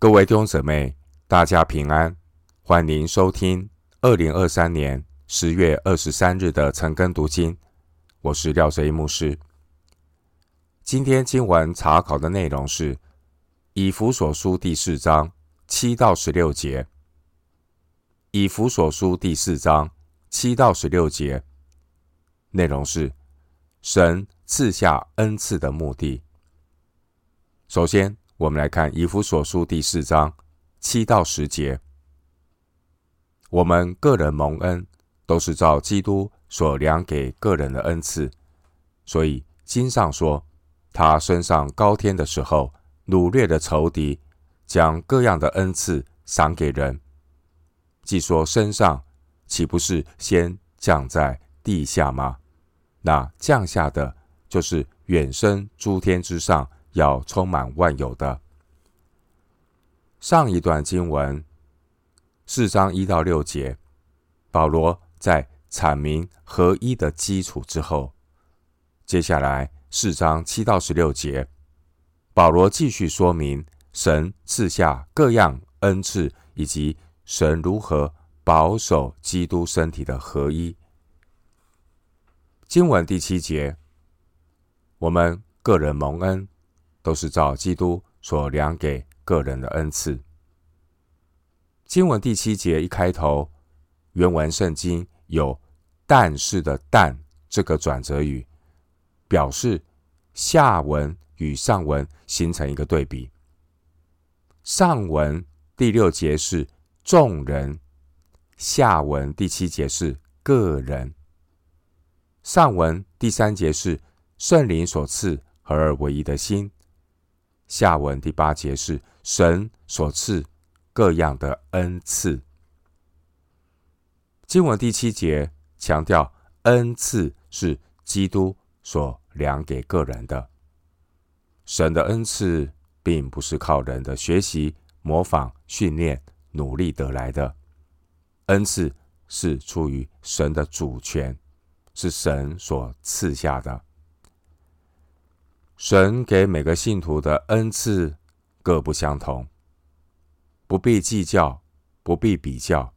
各位弟兄姊妹，大家平安，欢迎收听二零二三年十月二十三日的晨更读经。我是廖哲一牧师。今天经文查考的内容是以弗所书第四章七到十六节。以弗所书第四章七到十六节内容是神赐下恩赐的目的。首先，我们来看以弗所书第四章七到十节。我们个人蒙恩，都是照基督所量给个人的恩赐。所以经上说，他升上高天的时候，掳掠的仇敌，将各样的恩赐赏给人。既说升上，岂不是先降在地下吗？那降下的，就是远升诸天之上。要充满万有的。上一段经文四章一到六节，保罗在阐明合一的基础之后，接下来四章七到十六节，保罗继续说明神赐下各样恩赐，以及神如何保守基督身体的合一。经文第七节，我们个人蒙恩。都是照基督所量给个人的恩赐。经文第七节一开头，原文圣经有“但是”的“但”这个转折语，表示下文与上文形成一个对比。上文第六节是众人，下文第七节是个人。上文第三节是圣灵所赐合而为一的心。下文第八节是神所赐各样的恩赐。经文第七节强调恩赐是基督所量给个人的。神的恩赐并不是靠人的学习、模仿、训练、努力得来的，恩赐是出于神的主权，是神所赐下的。神给每个信徒的恩赐各不相同，不必计较，不必比较，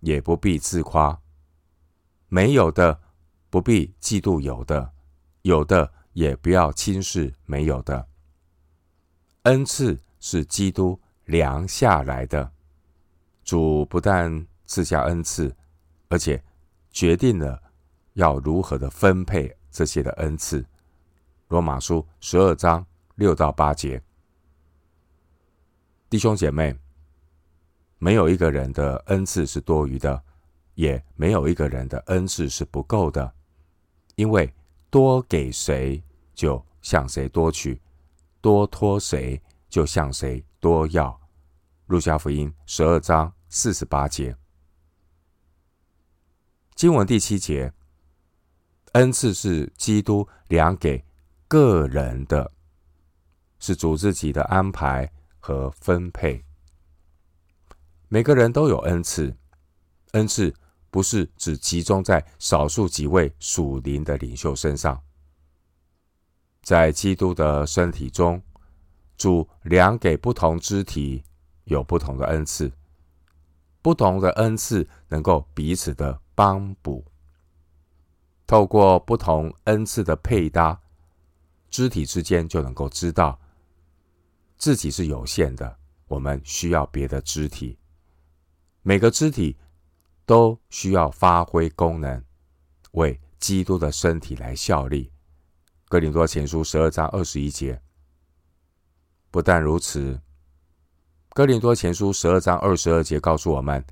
也不必自夸。没有的不必嫉妒有的，有的也不要轻视没有的。恩赐是基督量下来的，主不但赐下恩赐，而且决定了要如何的分配这些的恩赐。罗马书十二章六到八节，弟兄姐妹，没有一个人的恩赐是多余的，也没有一个人的恩赐是不够的，因为多给谁，就向谁多取；多托谁，就向谁多要。路加福音十二章四十八节，经文第七节，恩赐是基督量给。个人的，是主自己的安排和分配。每个人都有恩赐，恩赐不是只集中在少数几位属灵的领袖身上。在基督的身体中，主量给不同肢体有不同的恩赐，不同的恩赐能够彼此的帮补，透过不同恩赐的配搭。肢体之间就能够知道自己是有限的，我们需要别的肢体。每个肢体都需要发挥功能，为基督的身体来效力。哥林多前书十二章二十一节。不但如此，哥林多前书十二章二十二节告诉我们，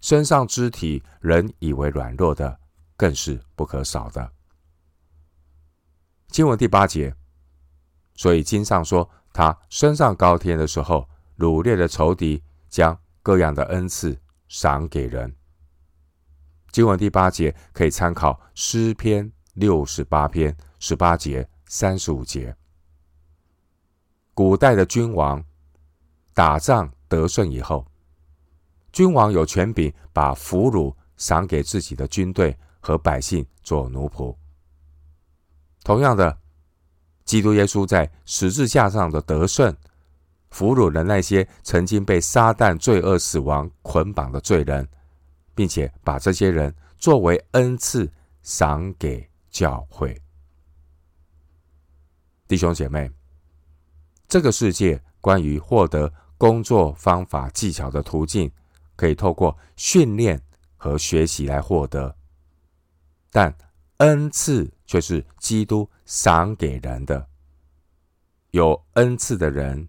身上肢体人以为软弱的，更是不可少的。经文第八节，所以经上说，他升上高天的时候，掳掠的仇敌将各样的恩赐赏给人。经文第八节可以参考诗篇六十八篇十八节、三十五节。古代的君王打仗得胜以后，君王有权柄把俘虏赏给自己的军队和百姓做奴仆。同样的，基督耶稣在十字架上的得胜，俘虏了那些曾经被撒旦罪恶死亡捆绑的罪人，并且把这些人作为恩赐赏给教会。弟兄姐妹，这个世界关于获得工作方法技巧的途径，可以透过训练和学习来获得，但恩赐却是基督赏给人的。有恩赐的人，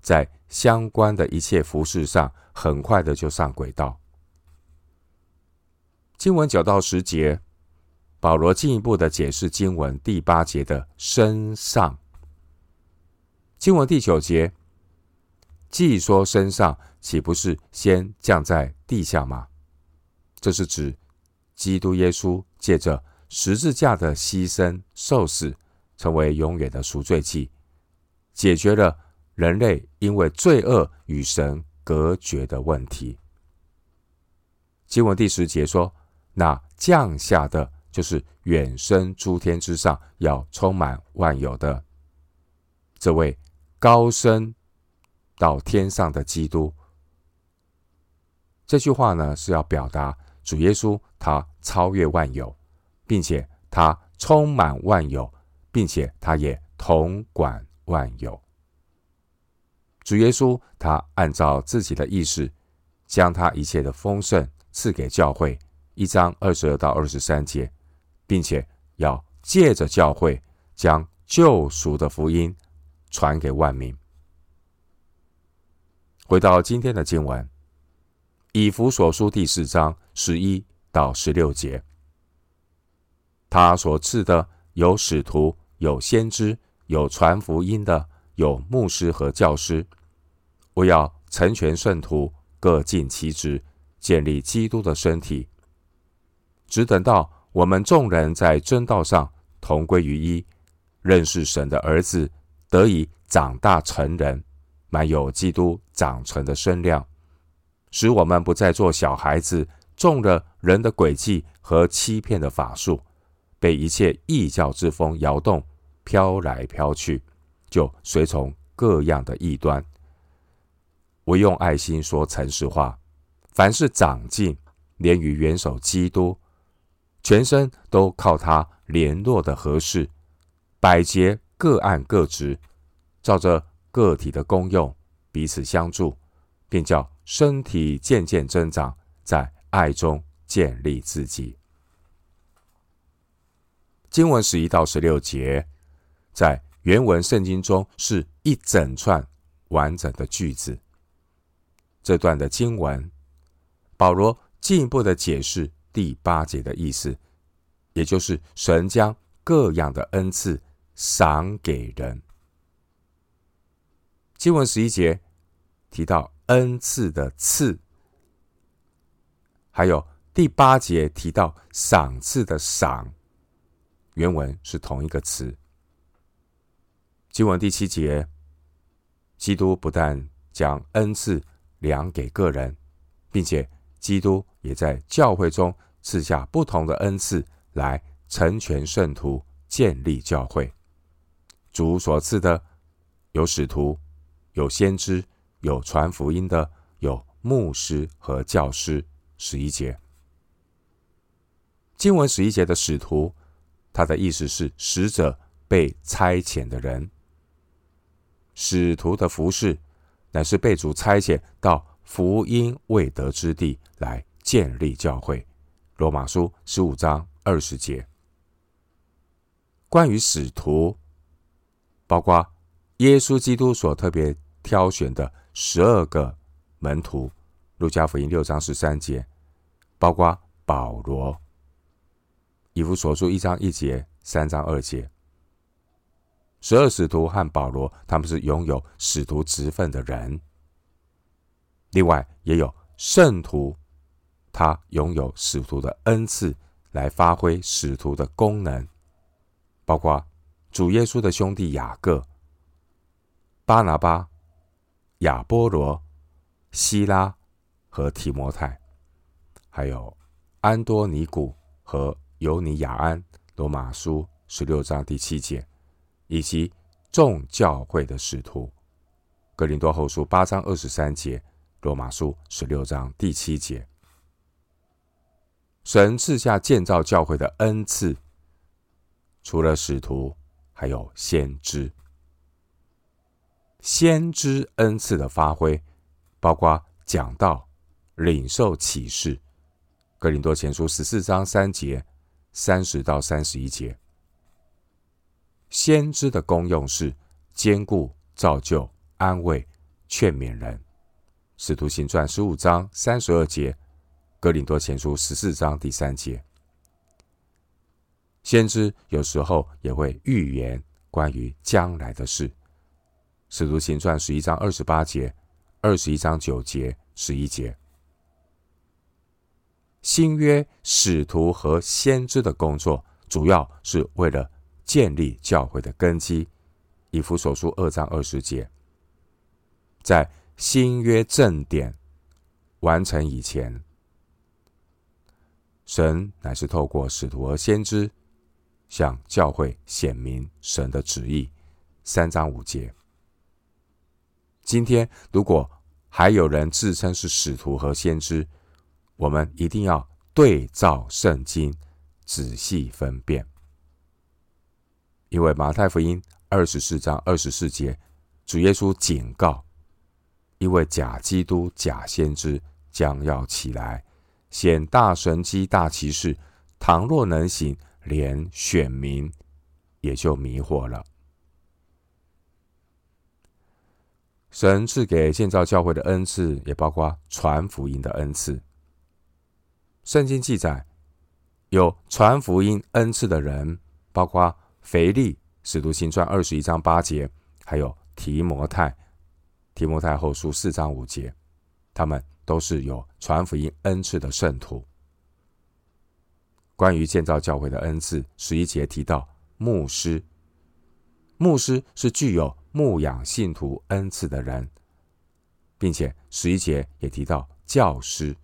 在相关的一切服事上，很快的就上轨道。经文九到十节，保罗进一步的解释经文第八节的身上。经文第九节，既说身上，岂不是先降在地下吗？这是指基督耶稣借着十字架的牺牲受死，成为永远的赎罪祭。解决了人类因为罪恶与神隔绝的问题。经文第十节说：“那降下的，就是远升诸天之上，要充满万有的这位高升到天上的基督。”这句话呢，是要表达主耶稣他超越万有，并且他充满万有，并且他也统管。万有，主耶稣他按照自己的意思，将他一切的丰盛赐给教会，一章二十二到二十三节，并且要借着教会将救赎的福音传给万民。回到今天的经文，以弗所书第四章十一到十六节，他所赐的有使徒，有先知。有传福音的，有牧师和教师，我要成全圣徒，各尽其职，建立基督的身体。只等到我们众人在真道上同归于一，认识神的儿子，得以长大成人，满有基督长成的身量，使我们不再做小孩子，中了人的诡计和欺骗的法术，被一切异教之风摇动。飘来飘去，就随从各样的异端。我用爱心说诚实话，凡是长进，连于元首基督，全身都靠他联络的合适，百节各按各职，照着个体的功用彼此相助，便叫身体渐渐增长，在爱中建立自己。经文十一到十六节。在原文圣经中是一整串完整的句子。这段的经文，保罗进一步的解释第八节的意思，也就是神将各样的恩赐赏给人。经文十一节提到恩赐的赐，还有第八节提到赏赐的赏，原文是同一个词。经文第七节，基督不但将恩赐量给个人，并且基督也在教会中赐下不同的恩赐来成全圣徒、建立教会。主所赐的有使徒、有先知、有传福音的、有牧师和教师。十一节，经文十一节的使徒，他的意思是使者被差遣的人。使徒的服饰，乃是被主差遣到福音未得之地来建立教会。罗马书十五章二十节。关于使徒，包括耶稣基督所特别挑选的十二个门徒，路加福音六章十三节，包括保罗，以弗所书一章一节、三章二节。十二使徒和保罗，他们是拥有使徒职分的人。另外，也有圣徒，他拥有使徒的恩赐，来发挥使徒的功能，包括主耶稣的兄弟雅各、巴拿巴、亚波罗、希拉和提摩太，还有安多尼古和犹尼雅安。罗马书十六章第七节。以及众教会的使徒，哥林多后书八章二十三节，罗马书十六章第七节。神赐下建造教会的恩赐，除了使徒，还有先知。先知恩赐的发挥，包括讲道、领受启示。哥林多前书十四章三节、三十到三十一节。先知的功用是坚固、造就、安慰、劝勉人。使徒行传十五章三十二节。哥林多前书十四章第三节。先知有时候也会预言关于将来的事。使徒行传十一章二十八节、二十一章九节、十一节。新约使徒和先知的工作，主要是为了建立教会的根基。以弗所书二章二十节，在新约正典完成以前，神乃是透过使徒和先知向教会显明神的旨意。三章五节。今天，如果还有人自称是使徒和先知，我们一定要对照圣经，仔细分辨。因为马太福音二十四章二十四节，主耶稣警告：因为假基督、假先知将要起来，显大神迹、大奇事，倘若能行，连选民也就迷惑了。神赐给建造教会的恩赐，也包括传福音的恩赐。圣经记载，有传福音恩赐的人，包括腓利，使徒行传二十一章八节，还有提摩太，提摩太后书四章五节，他们都是有传福音恩赐的圣徒。关于建造教会的恩赐，十一节提到牧师，牧师是具有。牧养信徒恩赐的人，并且十一节也提到教师，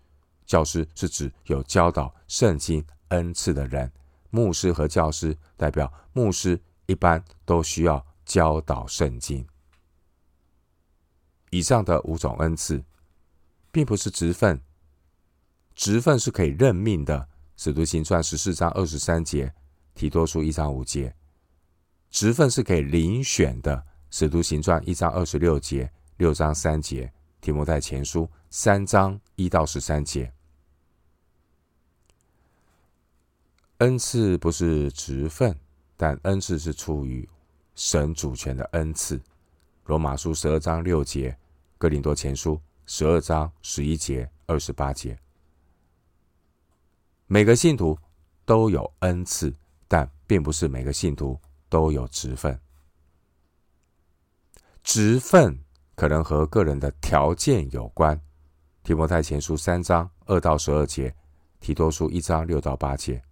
教师是指有教导圣经恩赐的人。牧师和教师代表牧师一般都需要教导圣经。以上的五种恩赐，并不是职分，职分是可以任命的。使徒行传十四章二十三节，提多书一章五节，职分是可以遴选的。使徒行传一章二十六节，六章三节，提摩太前书三章一到十三节。恩赐不是职分，但恩赐是出于神主权的恩赐。罗马书十二章六节，哥林多前书十二章十一节、二十八节。每个信徒都有恩赐，但并不是每个信徒都有职分。职分可能和个人的条件有关，《提摩太前书》三章二到十二节，《提多书》一章六到八节。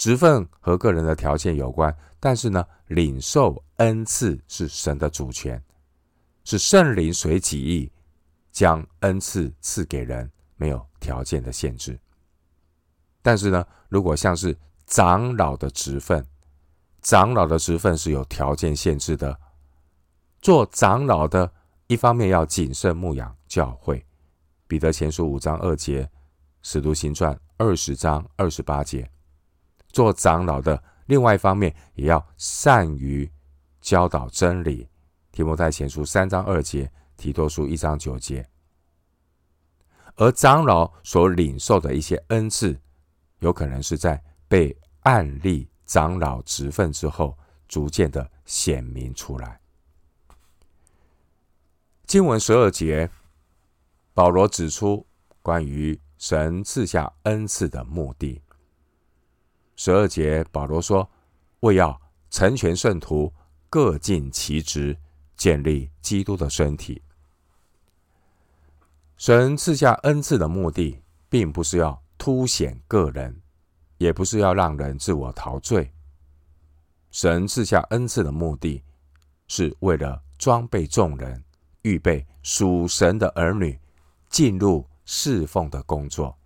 职分和个人的条件有关，但是呢，领受恩赐是神的主权，是圣灵随己意将恩赐赐给人，没有条件的限制。但是呢，如果像是长老的职分，长老的职分是有条件限制的。做长老的，一方面要谨慎牧养教会，彼得前书五章二节，使徒行传二十章二十八节。做长老的，另外一方面也要善于教导真理，提摩太前书三章二节，提多书一章九节。而长老所领受的一些恩赐，有可能是在被按立长老职分之后，逐渐的显明出来。经文十二节，保罗指出关于神赐下恩赐的目的。十二节，保罗说：“为要成全圣徒，各尽其职，建立基督的身体。”神赐下恩赐的目的，并不是要凸显个人，也不是要让人自我陶醉。神赐下恩赐的目的，是为了装备众人。预备属神的儿女进入侍奉的工作，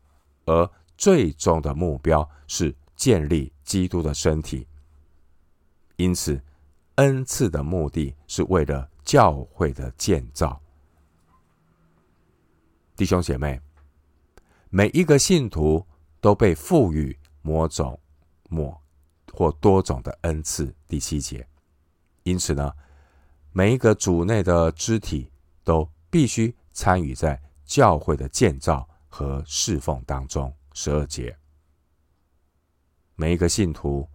而最终的目标是建立基督的身体。因此，恩赐的目的是为了教会的建造。弟兄姐妹，每一个信徒都被赋予某种、某或多种的恩赐。第七节，因此呢，每一个主内的肢体都必须参与在教会的建造和侍奉当中。十二节，每一个信徒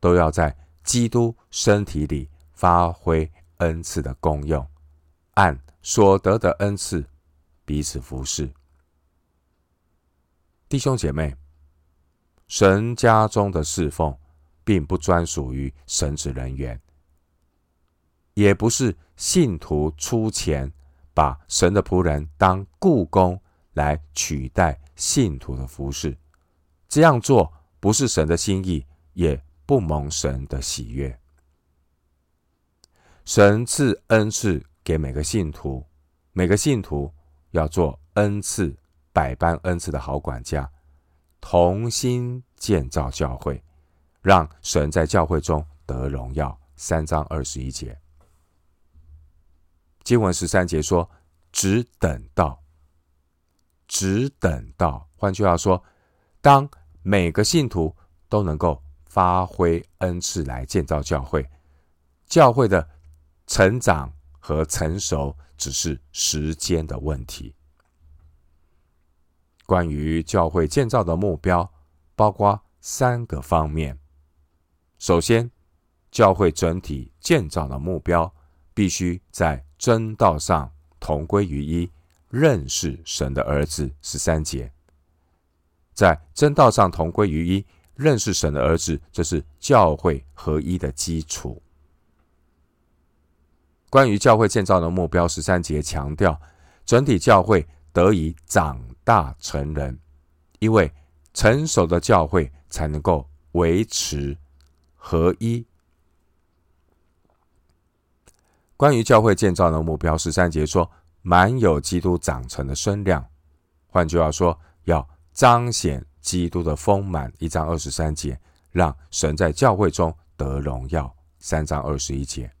都要在基督身体里发挥恩赐的功用，按所得的恩赐彼此服侍。弟兄姐妹，神家中的侍奉并不专属于神职人员，也不是信徒出钱把神的仆人当雇工来取代信徒的服侍，这样做不是神的心意，也不蒙神的喜悦。神赐恩赐给每个信徒，每个信徒要做恩赐百般恩赐的好管家，同心建造教会，让神在教会中得荣耀。三章二十一节，经文十三节说：“只等到。”只等到，换句话说，当每个信徒都能够发挥恩赐来建造教会，教会的成长和成熟只是时间的问题。关于教会建造的目标，包括三个方面。首先，教会整体建造的目标必须在真道上同归于一。认识神的儿子，十三节，在真道上同归于一，认识神的儿子，这是教会合一的基础。关于教会建造的目标，十三节强调整体教会得以长大成人，因为成熟的教会才能够维持合一。关于教会建造的目标，十三节说。满有基督长成的身量，换句话说，要彰显基督的丰满。一章二十三节，让神在教会中得荣耀。三章二十一节，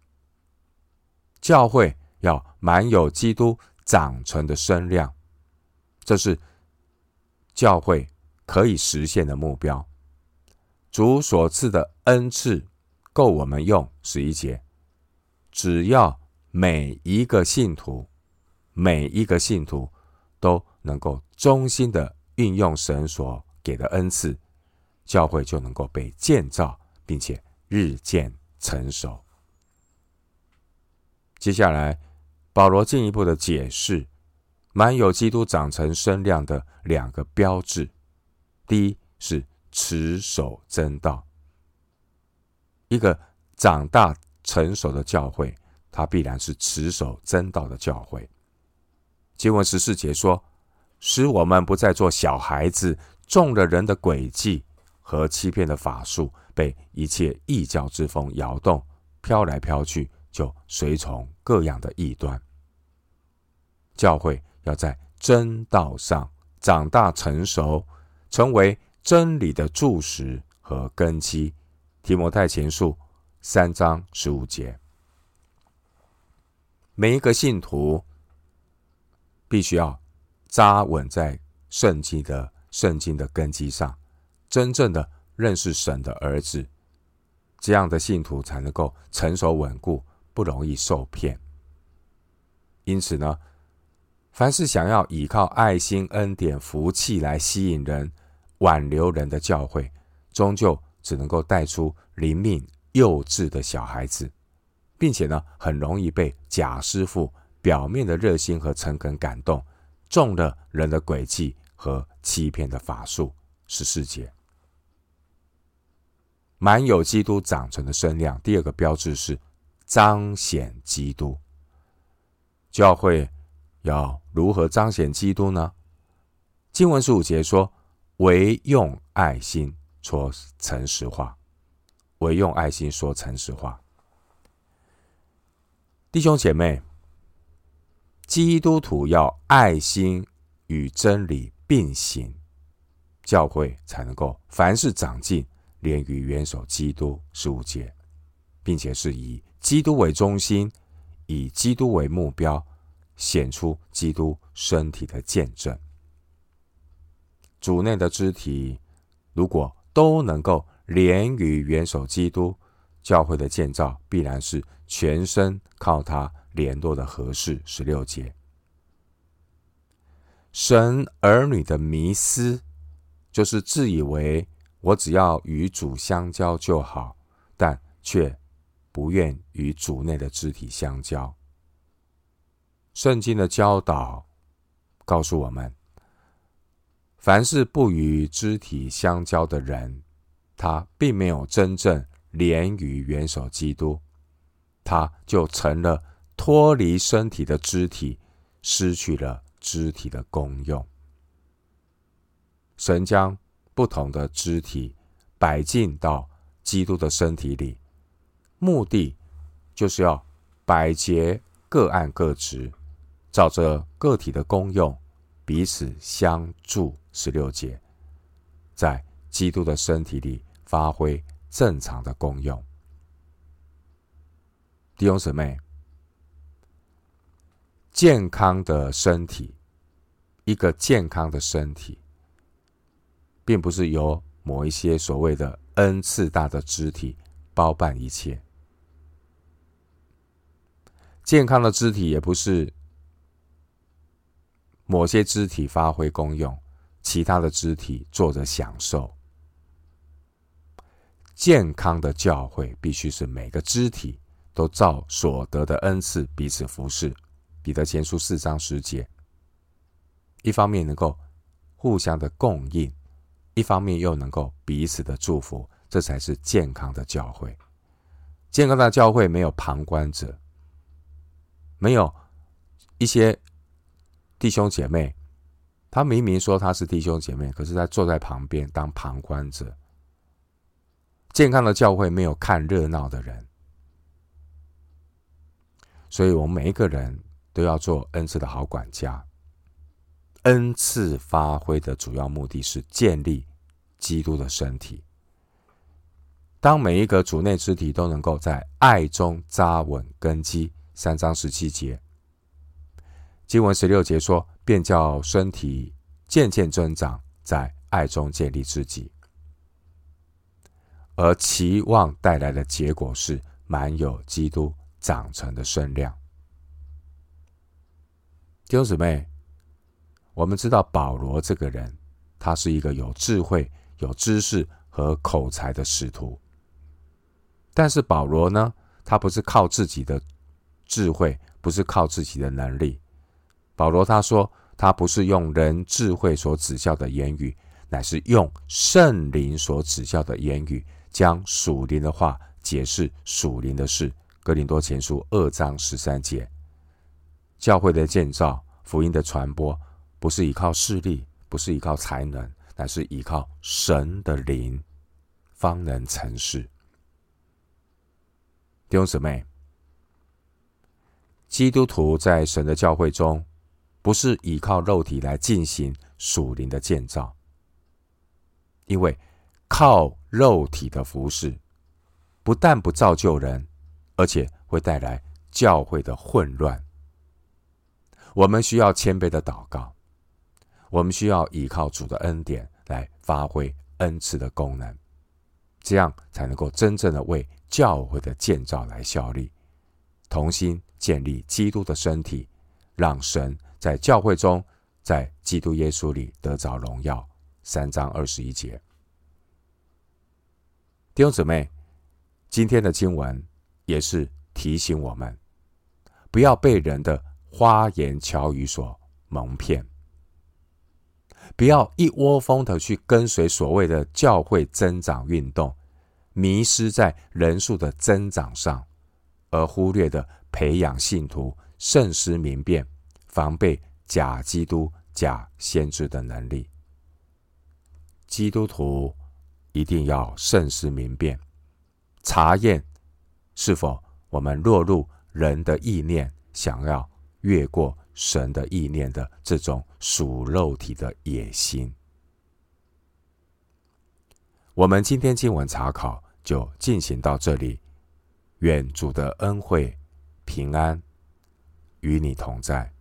教会要满有基督长成的身量，这是教会可以实现的目标。主所赐的恩赐够我们用。十一节，只要每一个信徒。每一个信徒都能够忠心的运用神所给的恩赐，教会就能够被建造，并且日渐成熟。接下来，保罗进一步的解释满有基督长成身量的两个标志：第一是持守真道。一个长大成熟的教会，它必然是持守真道的教会。经文十四节说：“使我们不再做小孩子，中了人的诡计和欺骗的法术，被一切异教之风摇动，飘来飘去，就随从各样的异端。教会要在真道上长大成熟，成为真理的柱石和根基。”提摩太前书三章十五节。每一个信徒。必须要扎稳在圣经的圣经的根基上，真正的认识神的儿子，这样的信徒才能够成熟稳固，不容易受骗。因此呢，凡是想要依靠爱心、恩典、福气来吸引人、挽留人的教会，终究只能够带出灵命幼稚的小孩子，并且呢，很容易被假师傅。表面的热心和诚恳感动，中了人的诡计和欺骗的法术。十四节，满有基督长成的身量。第二个标志是彰显基督。教会要如何彰显基督呢？经文十五节说：“唯用爱心说诚实话，唯用爱心说诚实话。”弟兄姐妹。基督徒要爱心与真理并行，教会才能够凡事长进，连于元首基督十五节，并且是以基督为中心，以基督为目标，显出基督身体的见证。主内的肢体如果都能够连于元首基督，教会的建造必然是全身靠他联络的合适。十六节，神儿女的迷思，就是自以为我只要与主相交就好，但却不愿与主内的肢体相交。圣经的教导告诉我们，凡是不与肢体相交的人，他并没有真正。连于元首基督，他就成了脱离身体的肢体，失去了肢体的功用。神将不同的肢体摆进到基督的身体里，目的就是要摆结各按各职，照着个体的功用彼此相助。十六节，在基督的身体里发挥。正常的功用，弟兄姊妹，健康的身体，一个健康的身体，并不是由某一些所谓的恩赐大的肢体包办一切。健康的肢体也不是某些肢体发挥功用，其他的肢体坐着享受。健康的教会必须是每个肢体都照所得的恩赐彼此服侍。彼得前书四章十节，一方面能够互相的供应，一方面又能够彼此的祝福，这才是健康的教会。健康的教会没有旁观者，没有一些弟兄姐妹，他明明说他是弟兄姐妹，可是他坐在旁边当旁观者。健康的教会没有看热闹的人，所以我们每一个人都要做恩赐的好管家。恩赐发挥的主要目的是建立基督的身体。当每一个主内肢体都能够在爱中扎稳根基，三章十七节，经文十六节说，便叫身体渐渐增长，在爱中建立自己。而期望带来的结果是满有基督长成的身量。弟兄姊妹，我们知道保罗这个人，他是一个有智慧、有知识和口才的使徒。但是保罗呢，他不是靠自己的智慧，不是靠自己的能力。保罗他说，他不是用人智慧所指教的言语，乃是用圣灵所指教的言语。将属灵的话解释属灵的事，格林多前书二章十三节。教会的建造、福音的传播，不是依靠势力，不是依靠才能，乃是依靠神的灵，方能成事。弟兄姊妹，基督徒在神的教会中，不是依靠肉体来进行属灵的建造，因为靠。肉体的服侍，不但不造就人，而且会带来教会的混乱。我们需要谦卑的祷告，我们需要依靠主的恩典来发挥恩赐的功能，这样才能够真正的为教会的建造来效力，同心建立基督的身体，让神在教会中，在基督耶稣里得着荣耀。三章二十一节。弟兄姊妹，今天的经文也是提醒我们，不要被人的花言巧语所蒙骗，不要一窝蜂的去跟随所谓的教会增长运动，迷失在人数的增长上，而忽略的培养信徒慎思明辨，防备假基督、假先知的能力。基督徒。一定要慎思明辨，查验是否我们落入人的意念，想要越过神的意念的这种属肉体的野心。我们今天经文查考就进行到这里，愿主的恩惠、平安与你同在。